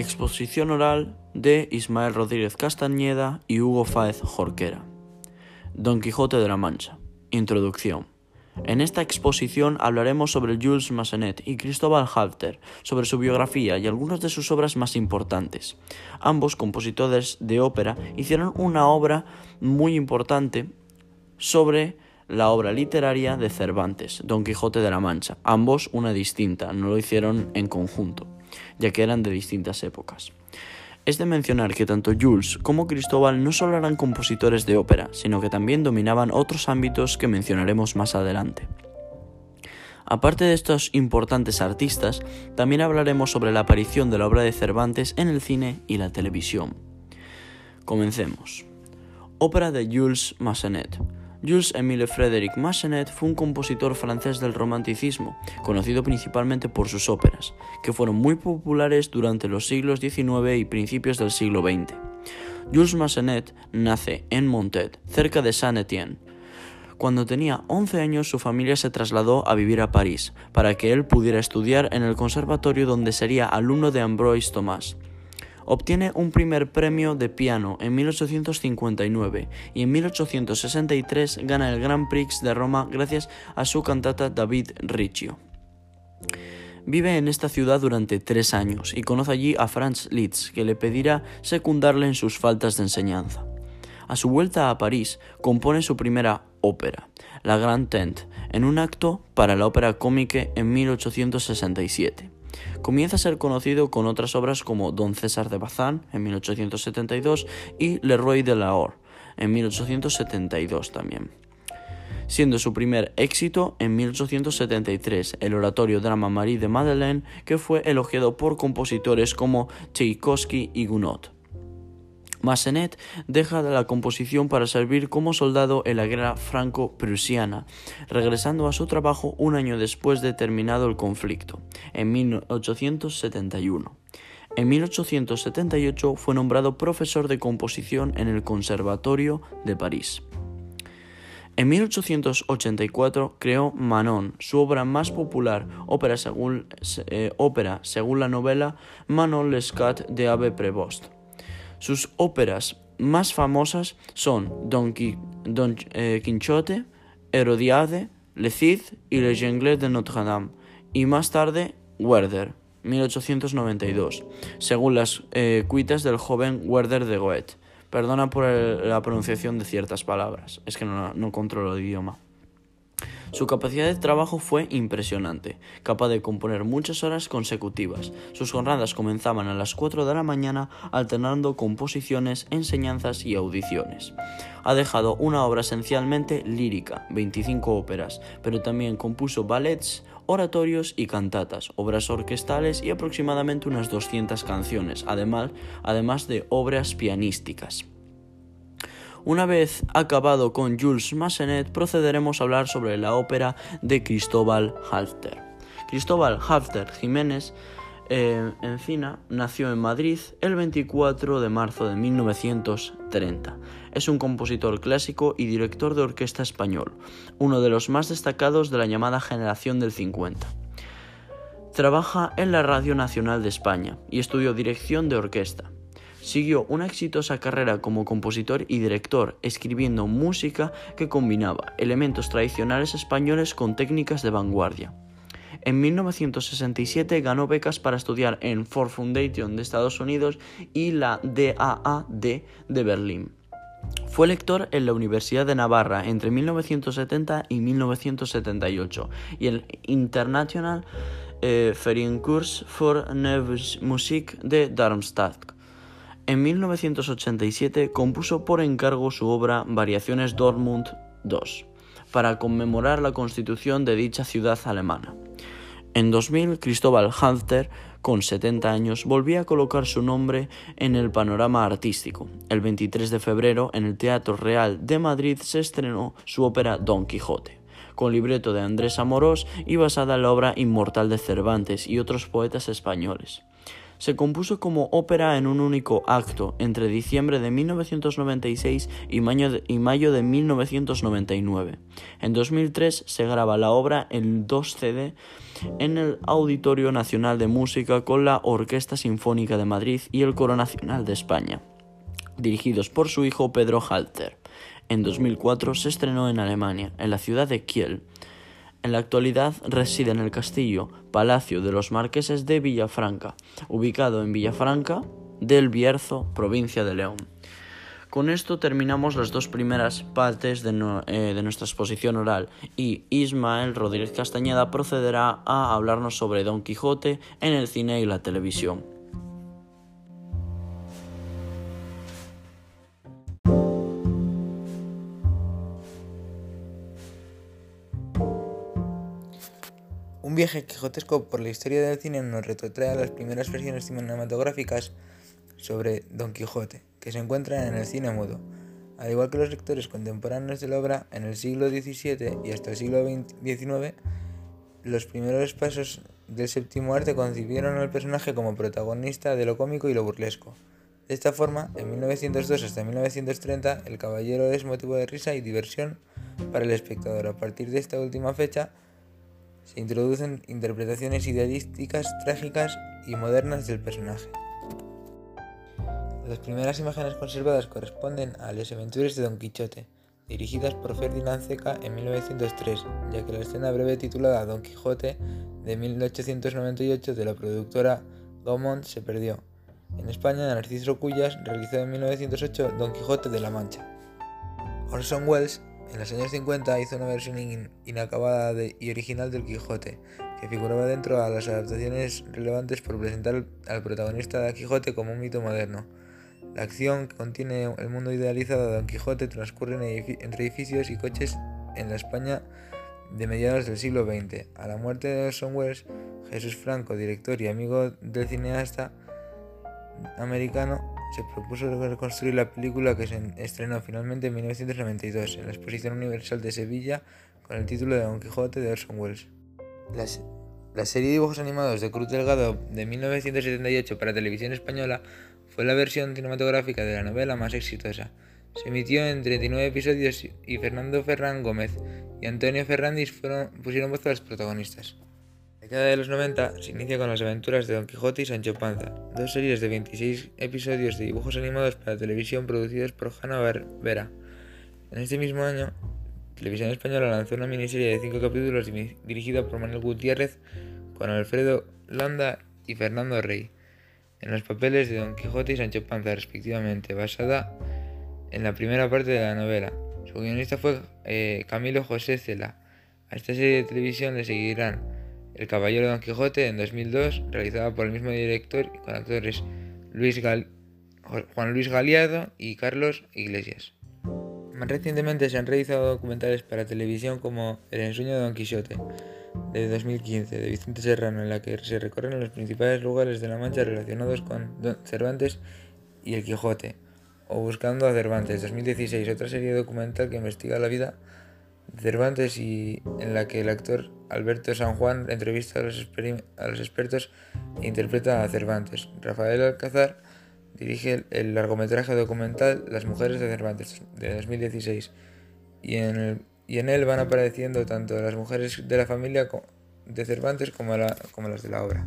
Exposición oral de Ismael Rodríguez Castañeda y Hugo Fáez Jorquera. Don Quijote de la Mancha. Introducción. En esta exposición hablaremos sobre Jules Massenet y Cristóbal Halter, sobre su biografía y algunas de sus obras más importantes. Ambos compositores de ópera hicieron una obra muy importante sobre la obra literaria de Cervantes, Don Quijote de la Mancha. Ambos una distinta, no lo hicieron en conjunto, ya que eran de distintas épocas. Es de mencionar que tanto Jules como Cristóbal no solo eran compositores de ópera, sino que también dominaban otros ámbitos que mencionaremos más adelante. Aparte de estos importantes artistas, también hablaremos sobre la aparición de la obra de Cervantes en el cine y la televisión. Comencemos. Ópera de Jules Massenet. Jules-Émile Frédéric Massenet fue un compositor francés del romanticismo, conocido principalmente por sus óperas, que fueron muy populares durante los siglos XIX y principios del siglo XX. Jules Massenet nace en Montet, cerca de Saint-Étienne. Cuando tenía 11 años su familia se trasladó a vivir a París, para que él pudiera estudiar en el conservatorio donde sería alumno de Ambroise Thomas. Obtiene un primer premio de piano en 1859 y en 1863 gana el Grand Prix de Roma gracias a su cantata David Riccio. Vive en esta ciudad durante tres años y conoce allí a Franz Liszt, que le pedirá secundarle en sus faltas de enseñanza. A su vuelta a París, compone su primera ópera, La Grand Tent, en un acto para la ópera cómique en 1867. Comienza a ser conocido con otras obras como Don César de Bazán en 1872 y Le Roi de Lahore en 1872 también. Siendo su primer éxito en 1873 el oratorio drama Marie de Madeleine, que fue elogiado por compositores como Tchaikovsky y Gounod. Massenet deja la composición para servir como soldado en la guerra franco-prusiana, regresando a su trabajo un año después de terminado el conflicto, en 1871. En 1878 fue nombrado profesor de composición en el Conservatorio de París. En 1884 creó Manon, su obra más popular, ópera según, eh, la novela Manon Lescat de Abbé Prévost. Sus óperas más famosas son Don, eh, Quixote, Herodiade, Le Cid y Le Jongleur de Notre-Dame, y más tarde Werder, 1892, según las eh, cuitas del joven Werder de Goethe. Perdona por la pronunciación de ciertas palabras, es que no, no controlo el idioma. Su capacidad de trabajo fue impresionante, capaz de componer muchas horas consecutivas. Sus jornadas comenzaban a las 4 de la mañana alternando composiciones, enseñanzas y audiciones. Ha dejado una obra esencialmente lírica, 25 óperas, pero también compuso ballets, oratorios y cantatas, obras orquestales y aproximadamente unas 200 canciones, además, además de obras pianísticas. Una vez acabado con Jules Massenet, procederemos a hablar sobre la ópera de Cristóbal Halfter. Cristóbal Halfter Jiménez eh, Encina nació en Madrid el 24 de marzo de 1930. Es un compositor clásico y director de orquesta español, uno de los más destacados de la llamada generación del 50. Trabaja en la Radio Nacional de España y estudió dirección de orquesta. Siguió una exitosa carrera como compositor y director, escribiendo música que combinaba elementos tradicionales españoles con técnicas de vanguardia. En 1967 ganó becas para estudiar en Ford Foundation de Estados Unidos y la DAAD de Berlín. Fue lector en la Universidad de Navarra entre 1970 y 1978 y el International eh, Vereinskurs für Neue Musik de Darmstadt. En 1987 compuso por encargo su obra Variaciones Dortmund II, para conmemorar la constitución de dicha ciudad alemana. En 2000, Cristóbal Halfter, con 70 años, volvía a colocar su nombre en el panorama artístico. El 23 de febrero, en el Teatro Real de Madrid, se estrenó su ópera Don Quijote, con libreto de Andrés Amorós y basada en la obra inmortal de Cervantes y otros poetas españoles. Se compuso como ópera en un único acto entre diciembre de 1996 y mayo de, y mayo de 1999. En 2003 se graba la obra en 2 CD en el Auditorio Nacional de Música con la Orquesta Sinfónica de Madrid y el Coro Nacional de España, dirigidos por su hijo Pedro Halter. En 2004 se estrenó en Alemania, en la ciudad de Kiel. En la actualidad reside en el castillo Palacio de los Marqueses de Villafranca, ubicado en Villafranca del Bierzo, provincia de León. Con esto terminamos las dos primeras partes de, eh, nuestra exposición oral y Ismael Rodríguez Castañeda procederá a hablarnos sobre Don Quijote en el cine y la televisión. Viaje quijotesco por la historia del cine nos retrotrae las primeras versiones cinematográficas sobre Don Quijote, que se encuentran en el cine mudo. Al igual que los lectores contemporáneos de la obra, en el siglo XVII y hasta el siglo XIX, los primeros pasos del séptimo arte concibieron al personaje como protagonista de lo cómico y lo burlesco. De esta forma, en 1902 hasta 1930, el caballero es motivo de risa y diversión para el espectador. A partir de esta última fecha, se introducen interpretaciones idealísticas, trágicas y modernas del personaje. Las primeras imágenes conservadas corresponden a Las aventuras de Don Quijote, dirigidas por Ferdinand Zeca en 1903, ya que la escena breve titulada Don Quijote de 1898 de la productora Gaumont se perdió. En España, Narciso Cuyas realizó en 1908 Don Quijote de la Mancha. Orson Welles en los años 50 hizo una versión in inacabada y original del Quijote, que figuraba dentro de las adaptaciones relevantes por presentar al protagonista de Quijote como un mito moderno. La acción que contiene el mundo idealizado de Don Quijote transcurre entre edificios y coches en la España de mediados del siglo XX. A la muerte de Orson Welles, Jesús Franco, director y amigo del cineasta americano, se propuso reconstruir la película que se estrenó finalmente en 1992 en la Exposición Universal de Sevilla con el título de Don Quijote de Orson Welles. La, serie de dibujos animados de Cruz Delgado de 1978 para televisión española fue la versión cinematográfica de la novela más exitosa. Se emitió en 39 episodios y Fernando Ferrán Gómez y Antonio Ferrandis fueron, pusieron voz a los protagonistas. Década de los 90 se inicia con las aventuras de Don Quijote y Sancho Panza, dos series de 26 episodios de dibujos animados para televisión producidos por Hanna-Barbera. En este mismo año, Televisión Española lanzó una miniserie de 5 capítulos dirigida por Manuel Gutiérrez con Alfredo Landa y Fernando Rey, en los papeles de Don Quijote y Sancho Panza respectivamente, basada en la primera parte de la novela. Su guionista fue eh, Camilo José Cela. A esta serie de televisión le seguirán El Caballero Don Quijote en 2002, realizada por el mismo director con actores Luis Gal Juan Luis Galiado y Carlos Iglesias. Más recientemente se han realizado documentales para televisión como El ensueño de Don Quijote, de 2015, de Vicente Serrano, en la que se recorren los principales lugares de la Mancha relacionados con Don Cervantes y el Quijote, o Buscando a Cervantes, 2016, otra serie documental que investiga la vida de Cervantes y en la que el actor Alberto San Juan entrevista a los, expertos e interpreta a Cervantes. Rafael Alcázar dirige el largometraje documental Las mujeres de Cervantes, de 2016, y en, él van apareciendo tanto las mujeres de la familia de Cervantes como las de la obra.